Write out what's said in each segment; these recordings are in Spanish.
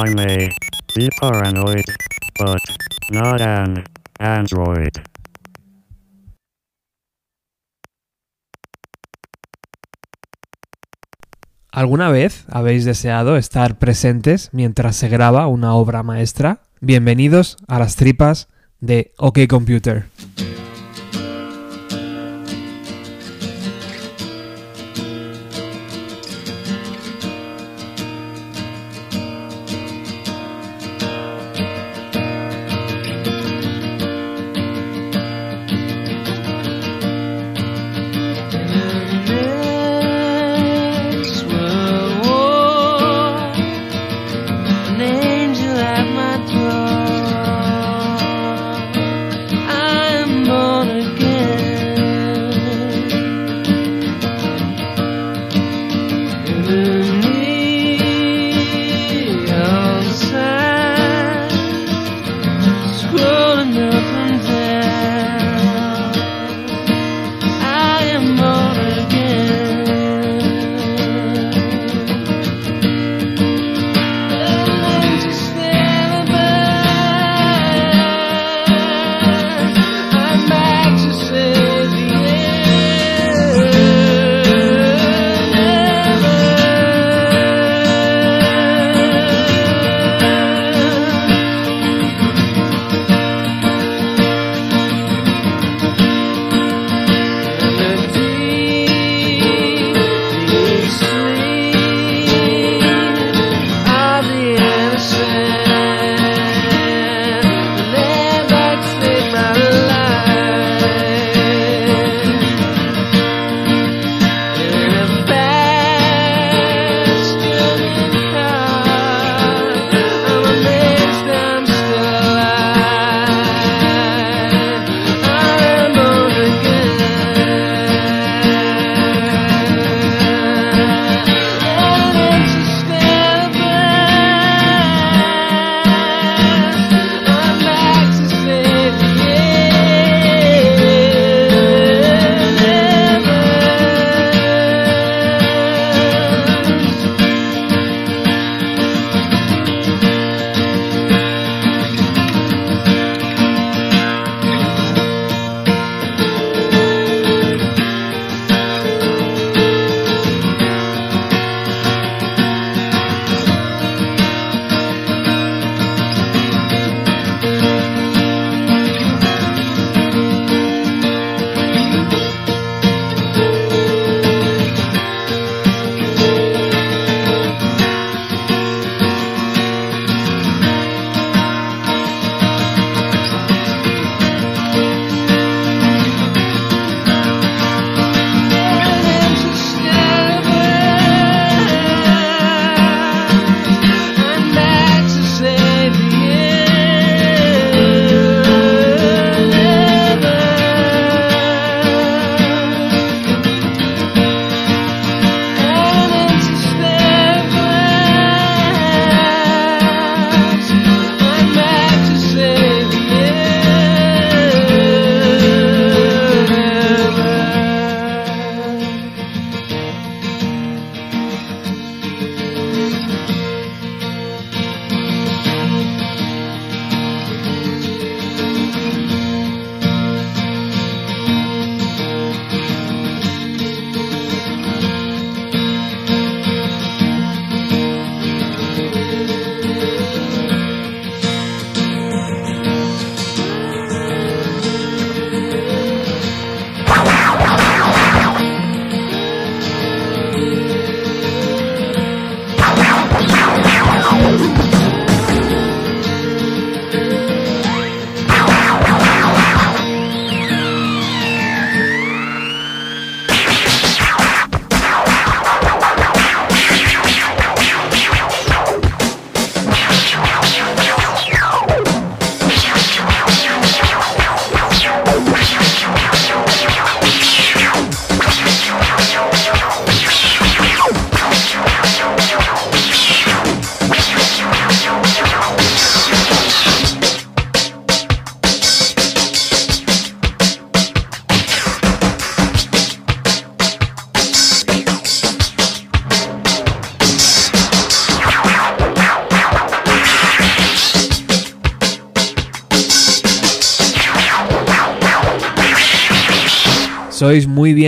I may be paranoid, but not an android. ¿Alguna vez habéis deseado estar presentes mientras se graba una obra maestra? Bienvenidos a las tripas de OK Computer.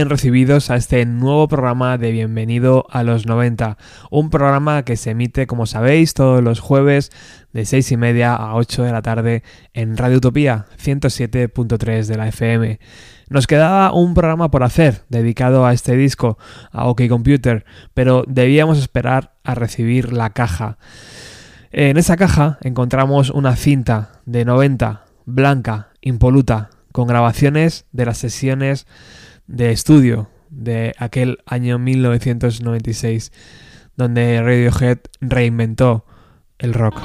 Bien recibidos a este nuevo programa de Bienvenido a los 90, un programa que se emite, como sabéis, todos los jueves de 6 y media a 8 de la tarde en Radio Utopía 107.3 de la FM. Nos quedaba un programa por hacer dedicado a este disco, a OK Computer, pero debíamos esperar a recibir la caja. En esa caja encontramos una cinta de 90, blanca, impoluta, con grabaciones de las sesiones de estudio de aquel año 1996, donde Radiohead reinventó el rock.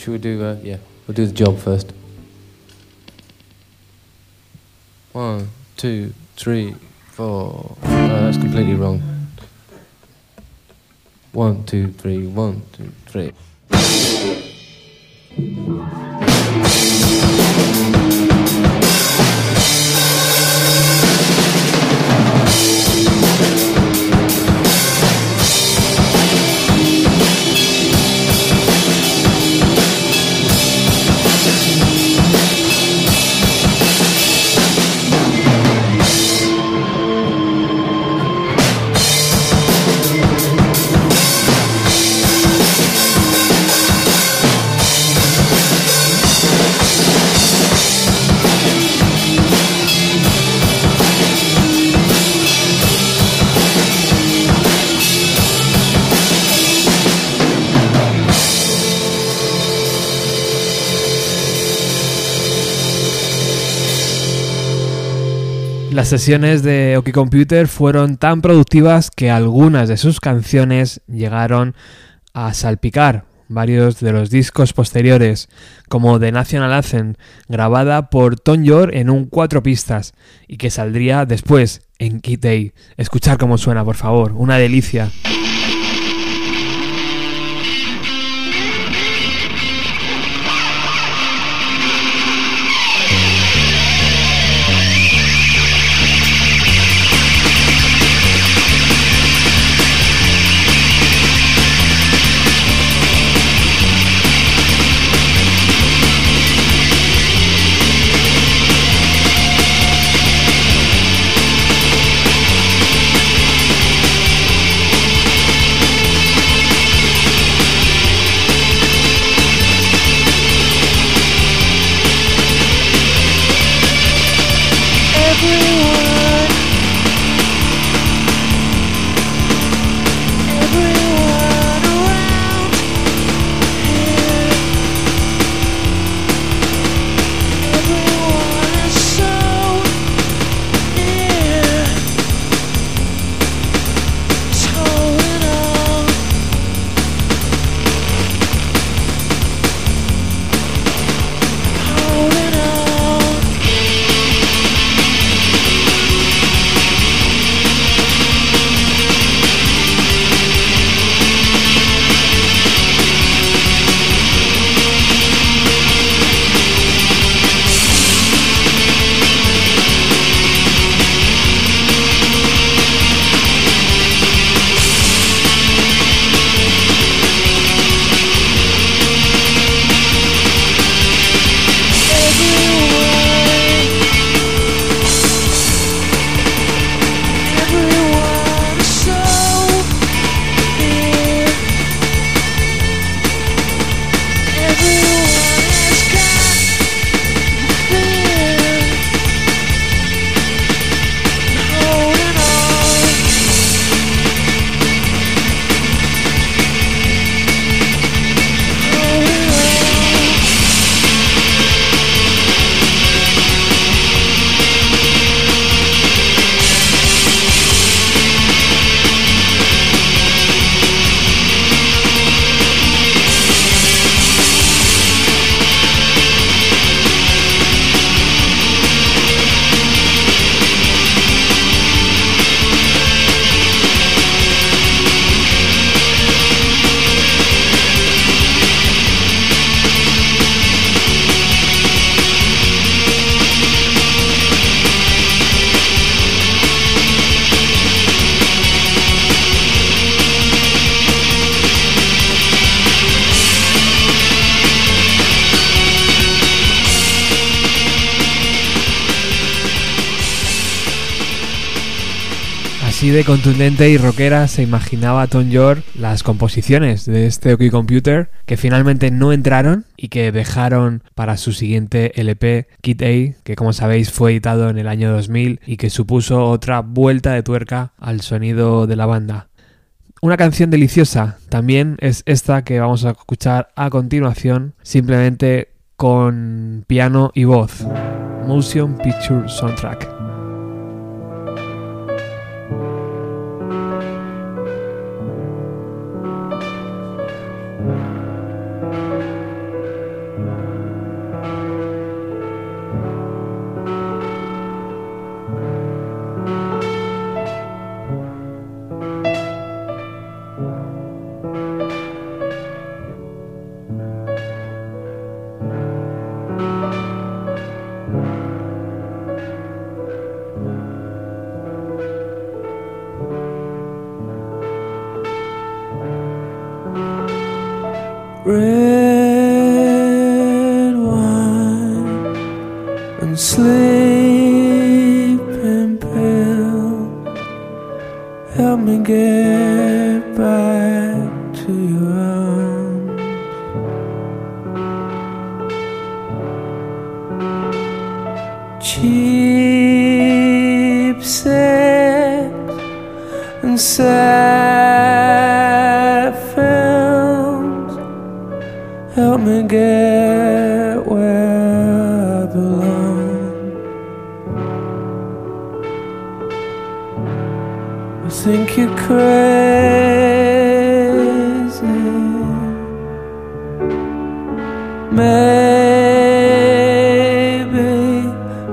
Should we do? Uh, yeah, we'll do the job first. One, two, three, four. That's completely wrong. One, two, three. One, two, three. Las sesiones de Oki Computer fueron tan productivas que algunas de sus canciones llegaron a salpicar varios de los discos posteriores, como The National Anthem, grabada por Tom York en un cuatro pistas y que saldría después en Kid Day. Escuchar cómo suena, por favor, una delicia. Así de contundente y rockera se imaginaba Tom York las composiciones de este OK Computer que finalmente no entraron y que dejaron para su siguiente LP Kit A, que como sabéis fue editado en el año 2000 y que supuso otra vuelta de tuerca al sonido de la banda. Una canción deliciosa también es esta que vamos a escuchar a continuación, simplemente con piano y voz. Motion Picture Soundtrack. Crazy. Maybe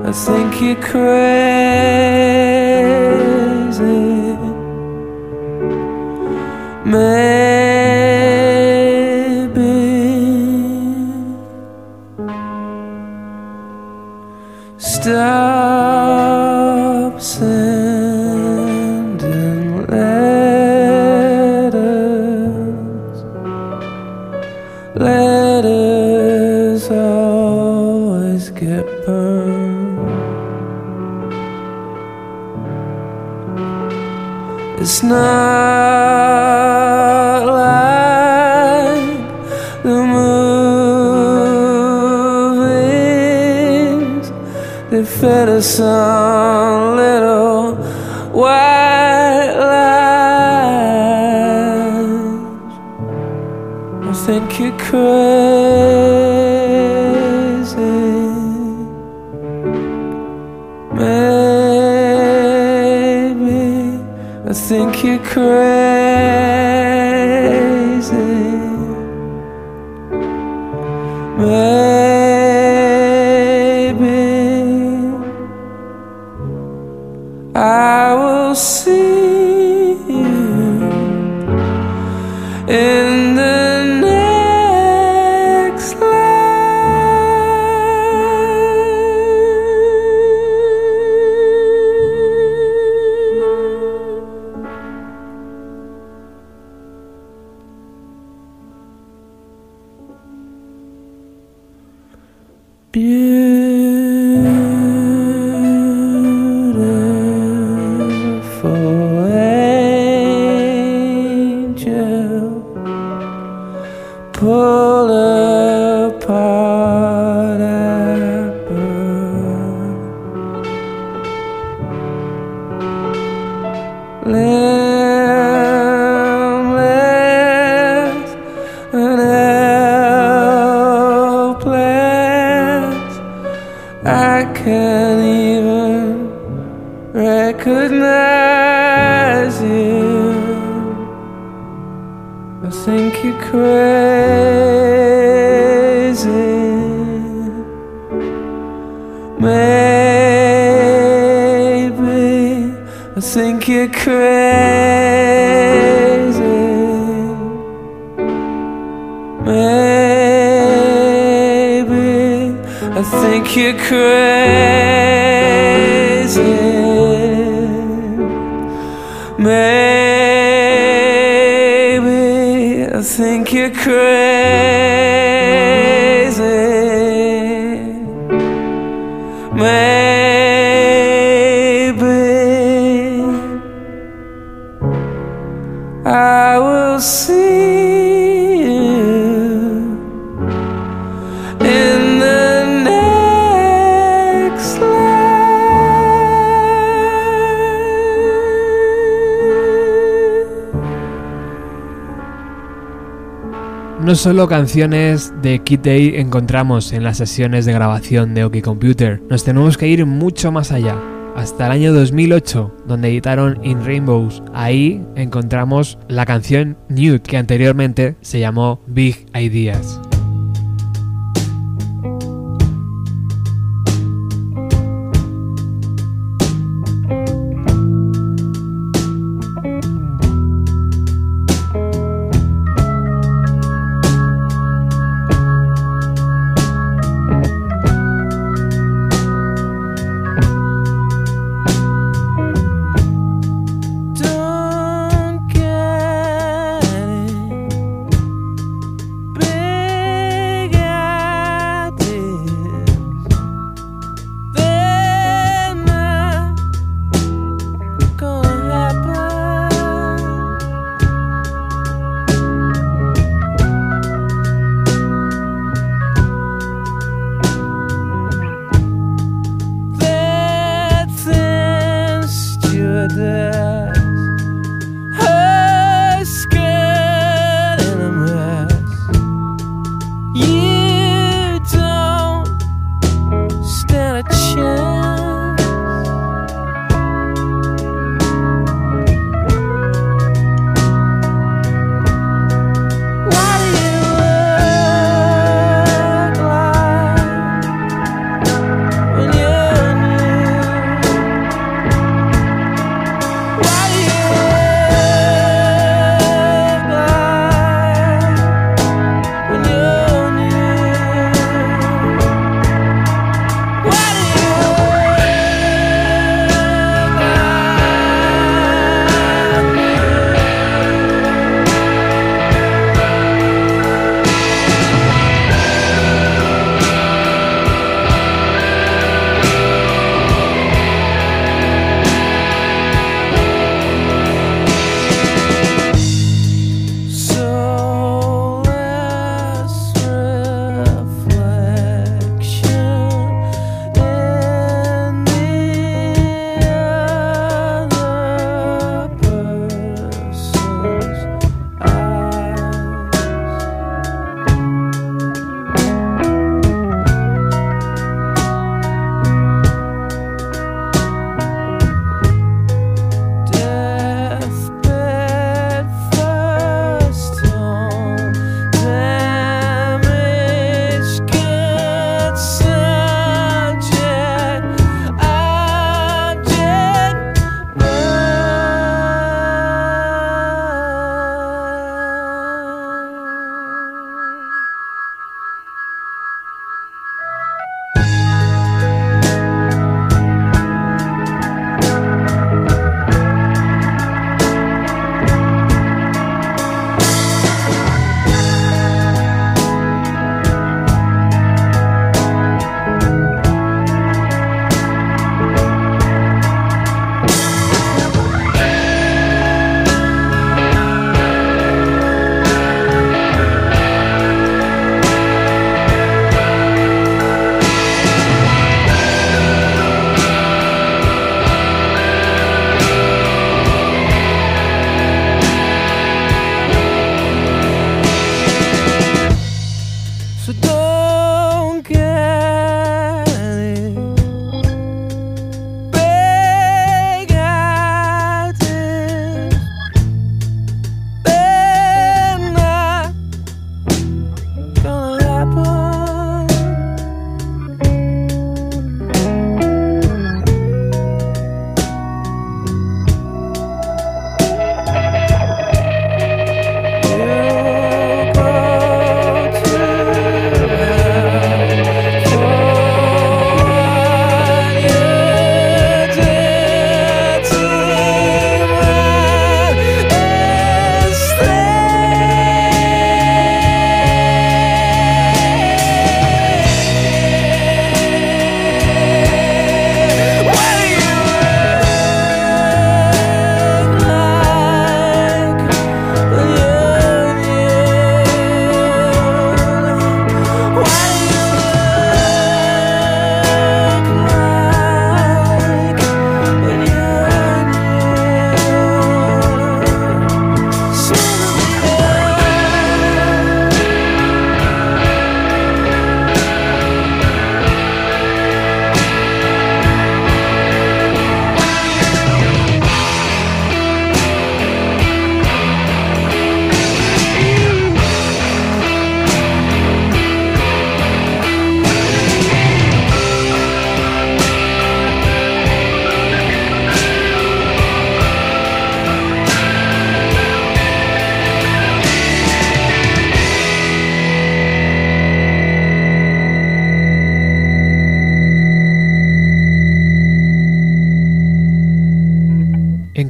I think you're crazy. 别 solo canciones de Kid Day encontramos en las sesiones de grabación de OK Computer, nos tenemos que ir mucho más allá, hasta el año 2008, donde editaron In Rainbows. Ahí encontramos la canción Nude, que anteriormente se llamó Big Ideas.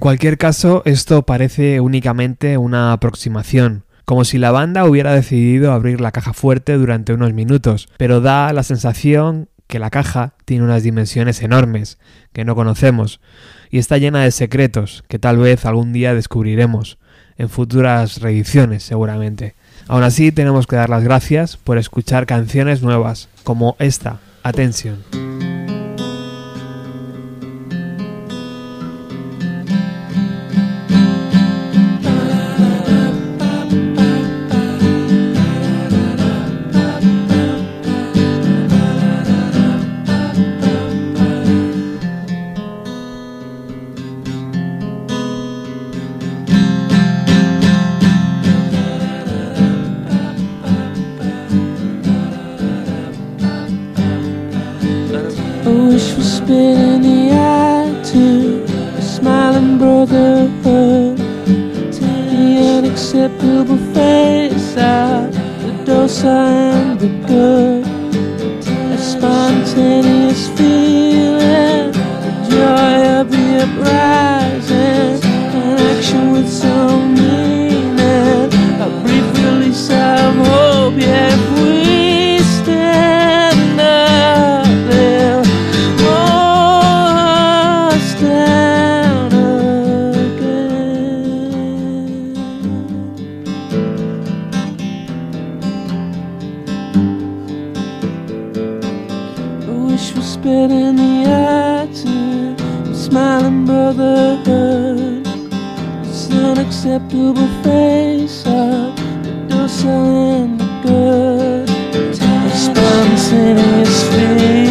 Cualquier caso, esto parece únicamente una aproximación, como si la banda hubiera decidido abrir la caja fuerte durante unos minutos, pero da la sensación que la caja tiene unas dimensiones enormes que no conocemos y está llena de secretos que tal vez algún día descubriremos en futuras reediciones seguramente. Aún así tenemos que dar las gracias por escuchar canciones nuevas como esta, Attention. acceptable face of the docile and the good. Time spun in his feet.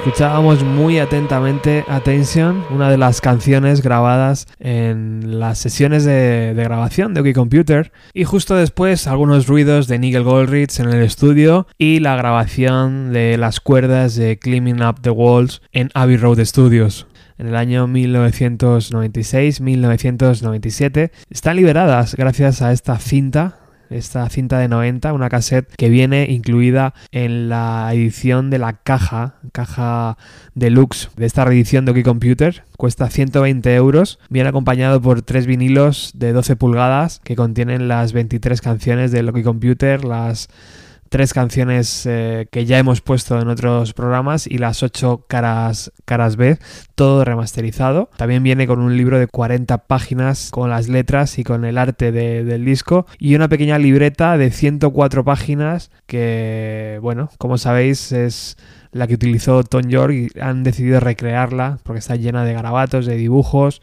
Escuchábamos muy atentamente Attention, una de las canciones grabadas en las sesiones de, grabación de OK Computer, y justo después algunos ruidos de Nigel Goldrich en el estudio y la grabación de las cuerdas de Climbing Up the Walls en Abbey Road Studios. En el año 1996-1997 están liberadas gracias a esta cinta esta cinta de 90, una cassette que viene incluida en la edición de la caja, caja deluxe de esta reedición de OK Computer. Cuesta 120 euros. Viene acompañado por tres vinilos de 12 pulgadas que contienen las 23 canciones de OK Computer, las tres canciones eh, que ya hemos puesto en otros programas y las ocho caras, caras B, todo remasterizado. También viene con un libro de 40 páginas con las letras y con el arte de- del disco y una pequeña libreta de 104 páginas que, bueno, como sabéis es la que utilizó Tom York y han decidido recrearla porque está llena de garabatos, de dibujos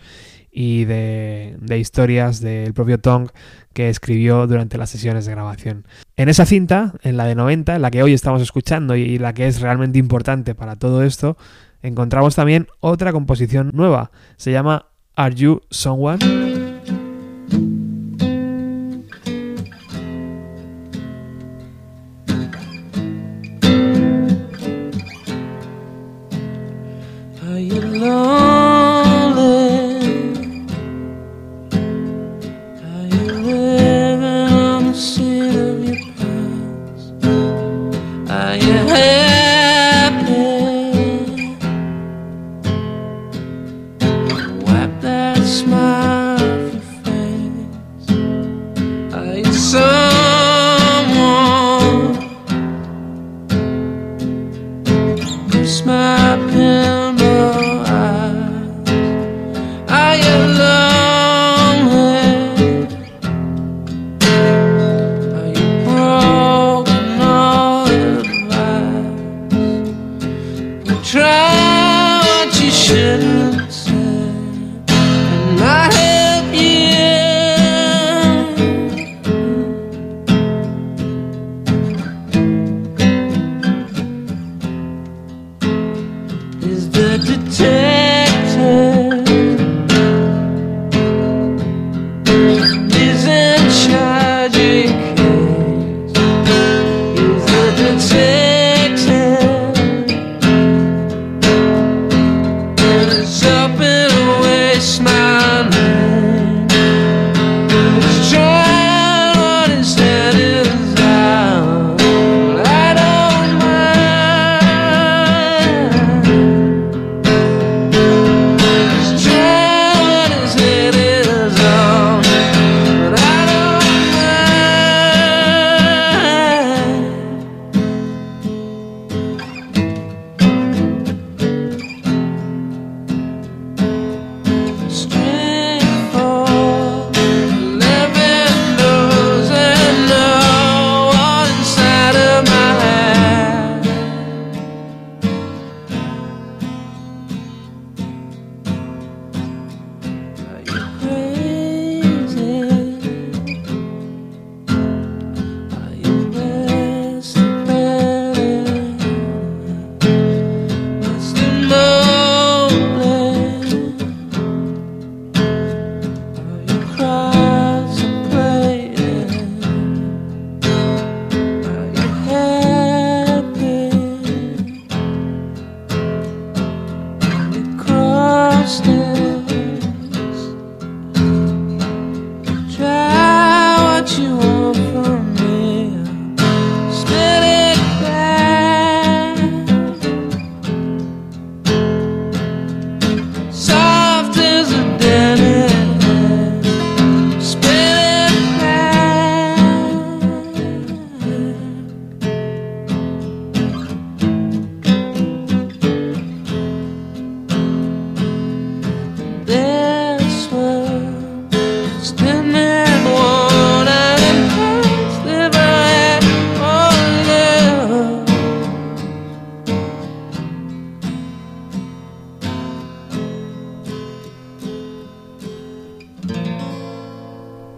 y de, historias del propio Tom que escribió durante las sesiones de grabación. En esa cinta, en la de 90, en la que hoy estamos escuchando y la que es realmente importante para todo esto, encontramos también otra composición nueva. Se llama Are You Someone? You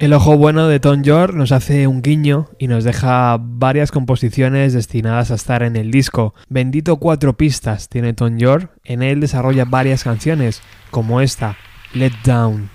El ojo bueno de Tom York nos hace un guiño y nos deja varias composiciones destinadas a estar en el disco. Bendito cuatro pistas tiene Tom York, en él desarrolla varias canciones, como esta, Let Down.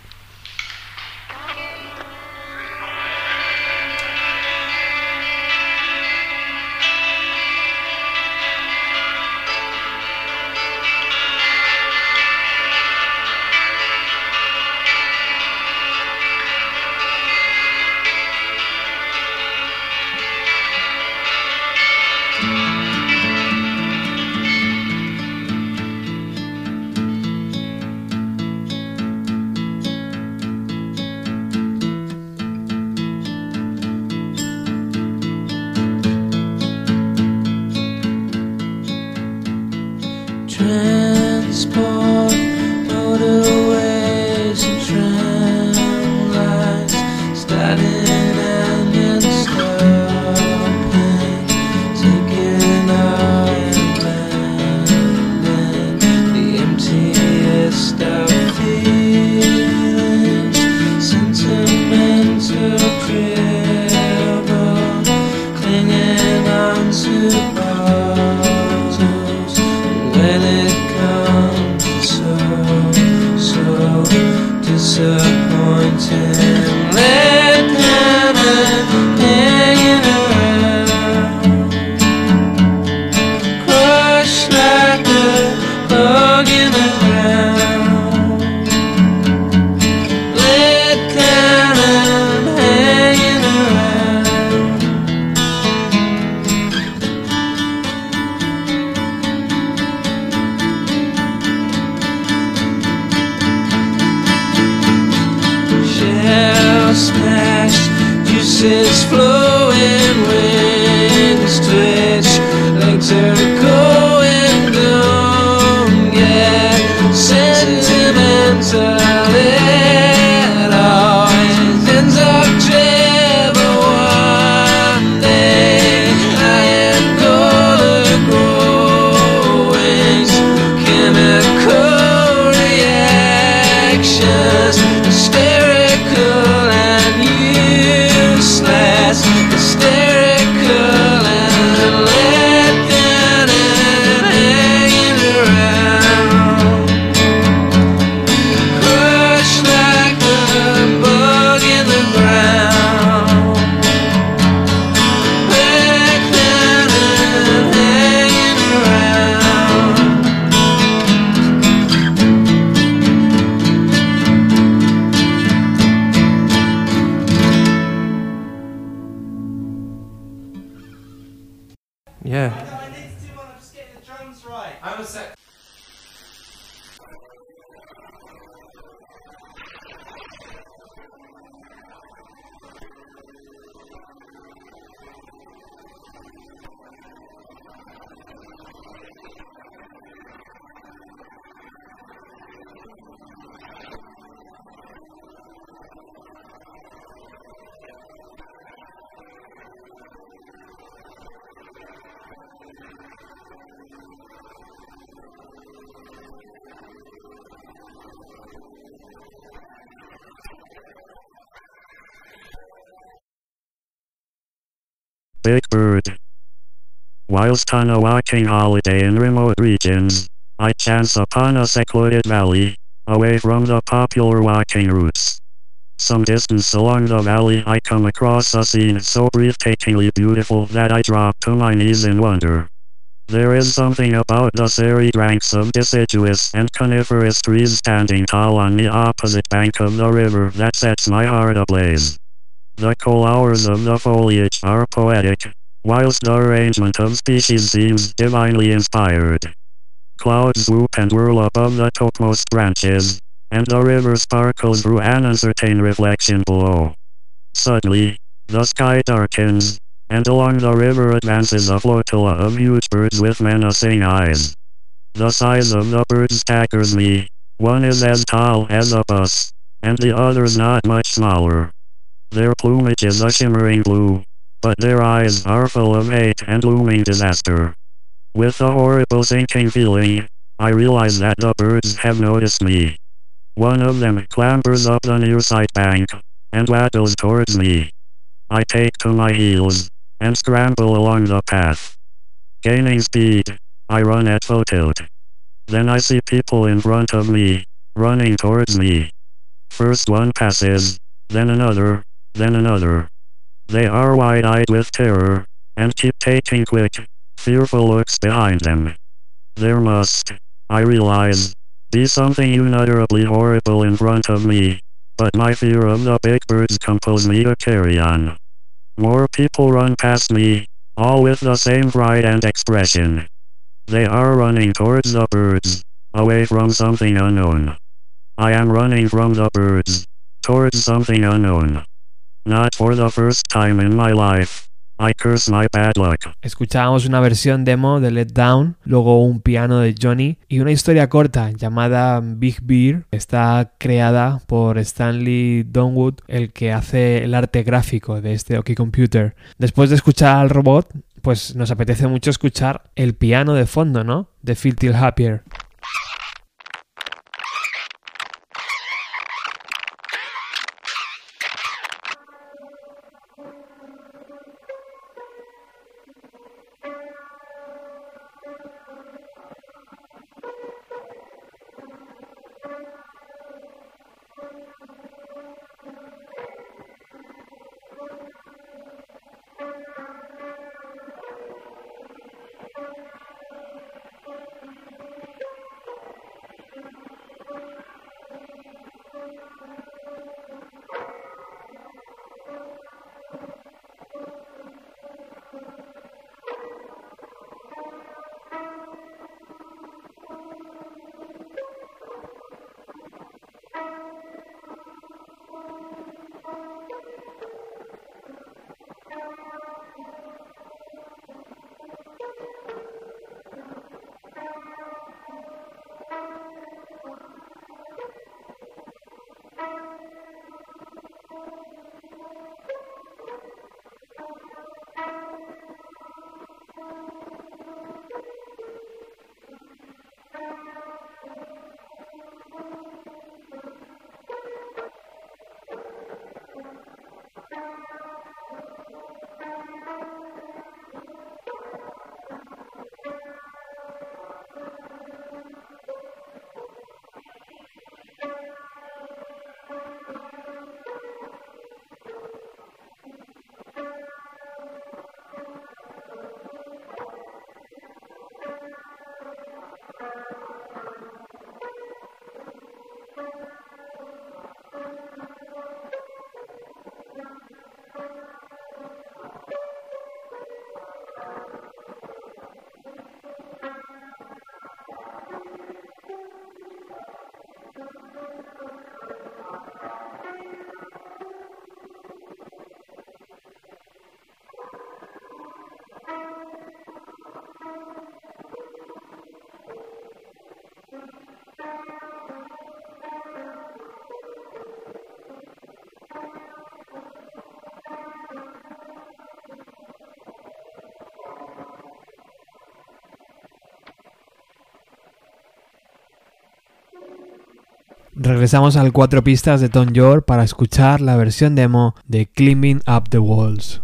Big Bird. Whilst on a walking holiday in remote regions, I chance upon a secluded valley, away from the popular walking routes. Some distance along the valley I come across a scene so breathtakingly beautiful that I drop to my knees in wonder. There is something about the serried ranks of deciduous and coniferous trees standing tall on the opposite bank of the river that sets my heart ablaze. The colors of the foliage are poetic, whilst the arrangement of species seems divinely inspired. Clouds swoop and whirl above the topmost branches, and the river sparkles through an uncertain reflection below. Suddenly, the sky darkens, and along the river advances a flotilla of huge birds with menacing eyes. The size of the birds staggers me. One is as tall as a bus, and the other's not much smaller. Their plumage is a shimmering blue, but their eyes are full of hate and looming disaster. With a horrible sinking feeling, I realize that the birds have noticed me. One of them clambers up the near side bank, and waddles towards me. I take to my heels and scramble along the path. Gaining speed, I run at full tilt. Then I see people in front of me, running towards me. First one passes, then another, then another. They are wide-eyed with terror, and keep taking quick, fearful looks behind them. There must, I realize, be something unutterably horrible in front of me, but my fear of the big birds compels me to carry on. More people run past me, all with the same pride and expression. They are running towards the birds, away from something unknown. I am running from the birds, towards something unknown. Not for the first time in my life. I curse my bad luck. Escuchábamos una versión demo de Let Down, luego un piano de Johnny y una historia corta llamada Big Beer. Está creada por Stanley Donwood, el que hace el arte gráfico de este OK Computer. Después de escuchar al robot, pues nos apetece mucho escuchar el piano de fondo, ¿no? De Feel Till Happier. Regresamos al cuatro pistas de Tom York para escuchar la versión demo de Climbing Up the Walls.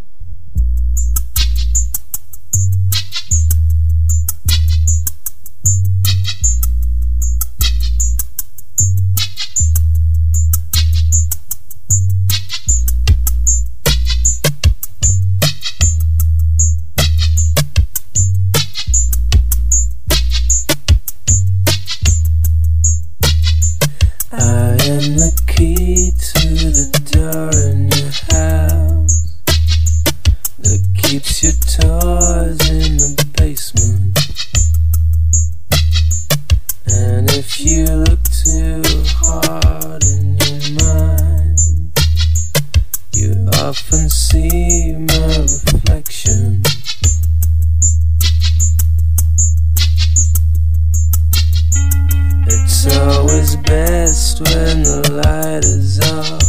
When the light is off.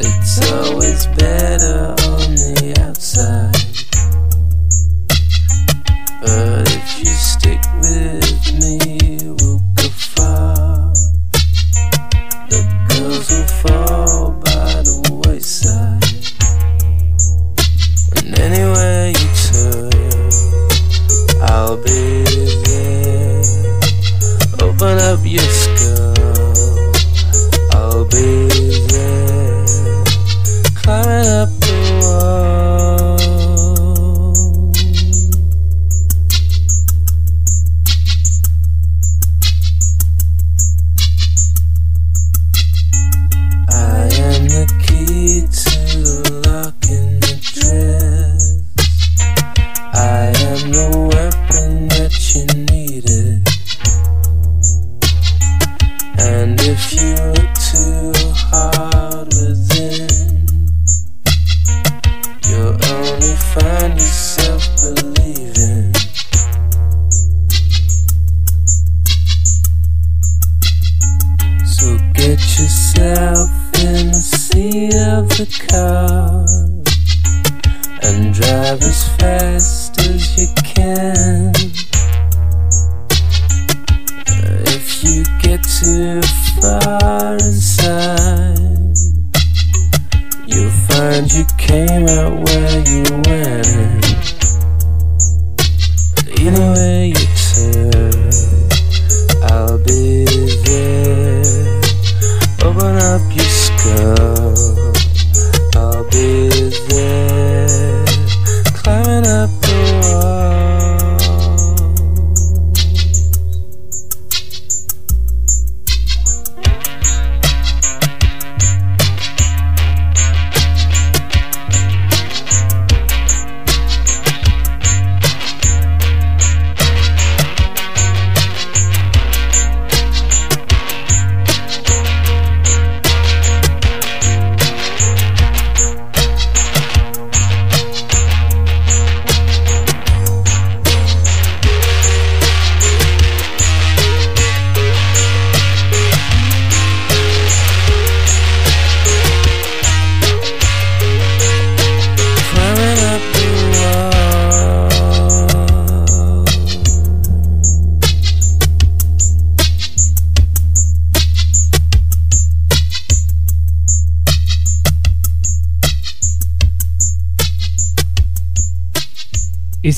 It's always better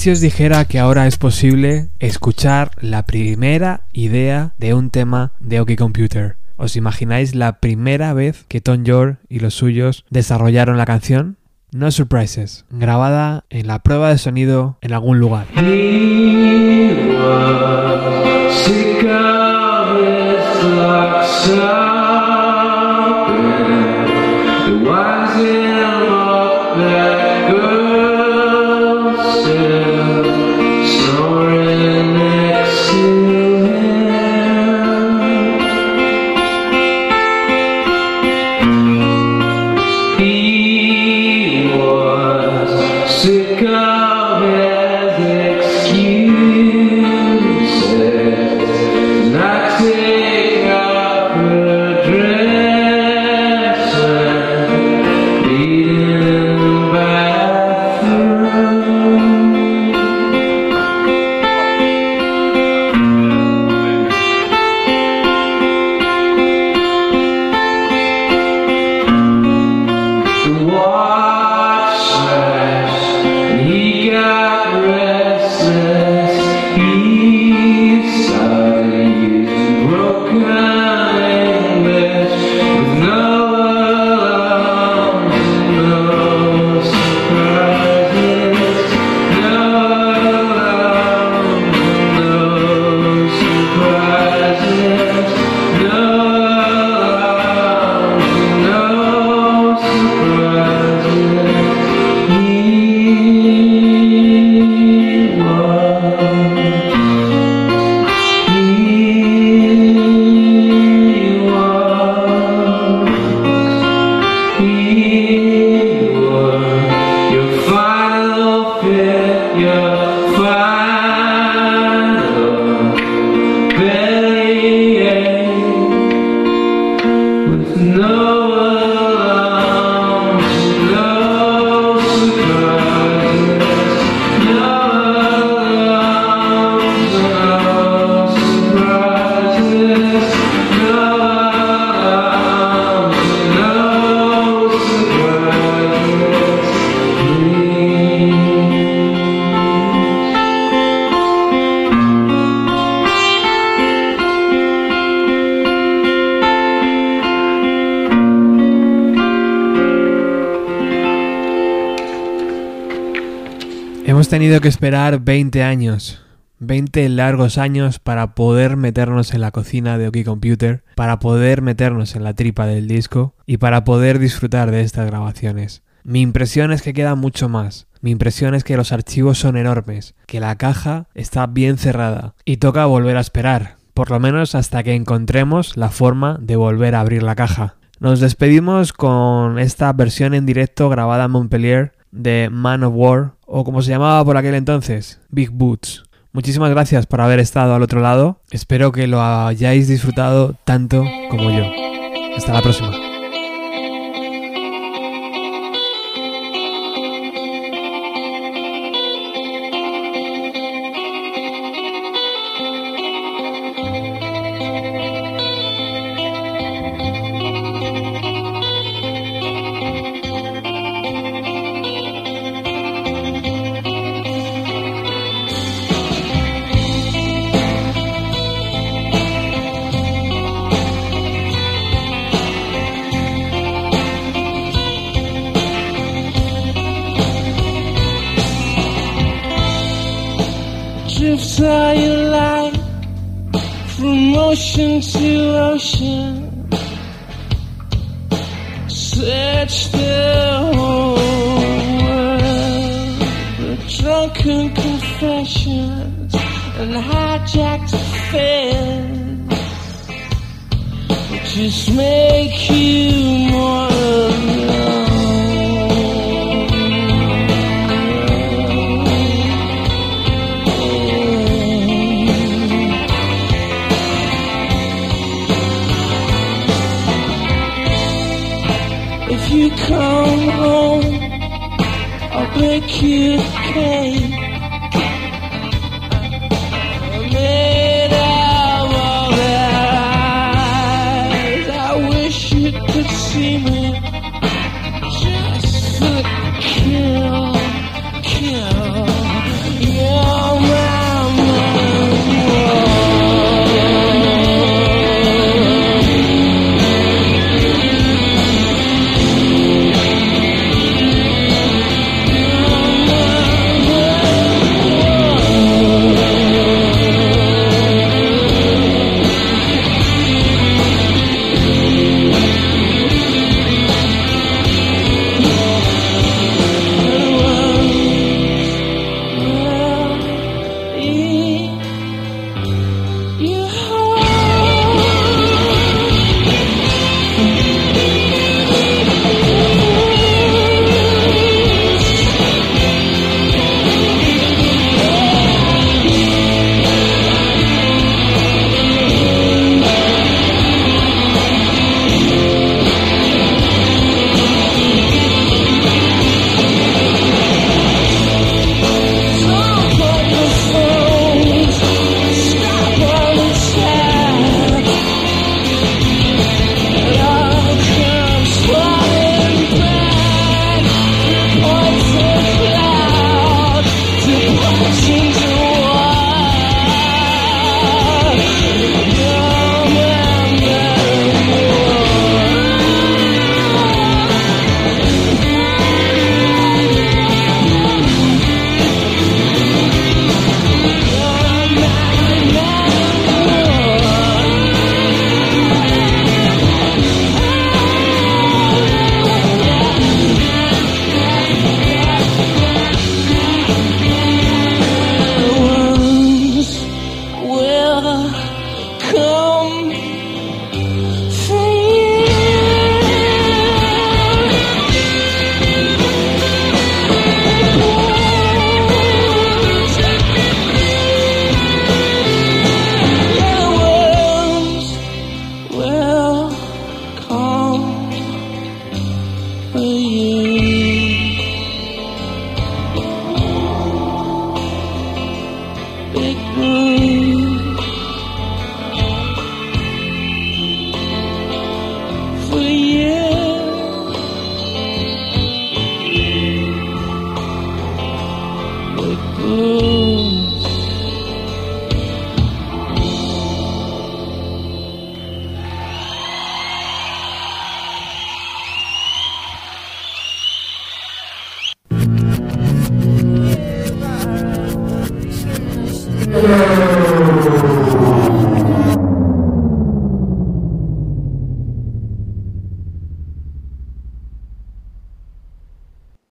si os dijera que ahora es posible escuchar la primera idea de un tema de OK Computer? ¿Os imagináis la primera vez que Tom York y los suyos desarrollaron la canción? No Surprises, grabada en la prueba de sonido en algún lugar. Tenido que esperar 20 años, 20 largos años para poder meternos en la cocina de OK Computer, para poder meternos en la tripa del disco y para poder disfrutar de estas grabaciones. Mi impresión es que queda mucho más. Mi impresión es que los archivos son enormes, que la caja está bien cerrada y toca volver a esperar, por lo menos hasta que encontremos la forma de volver a abrir la caja. Nos despedimos con esta versión en directo grabada en Montpellier de Man of War, o como se llamaba por aquel entonces, Big Boots. Muchísimas gracias por haber estado al otro lado. Espero que lo hayáis disfrutado tanto como yo. Hasta la próxima. expense will just make you more alone. If you come home, I'll break you cake.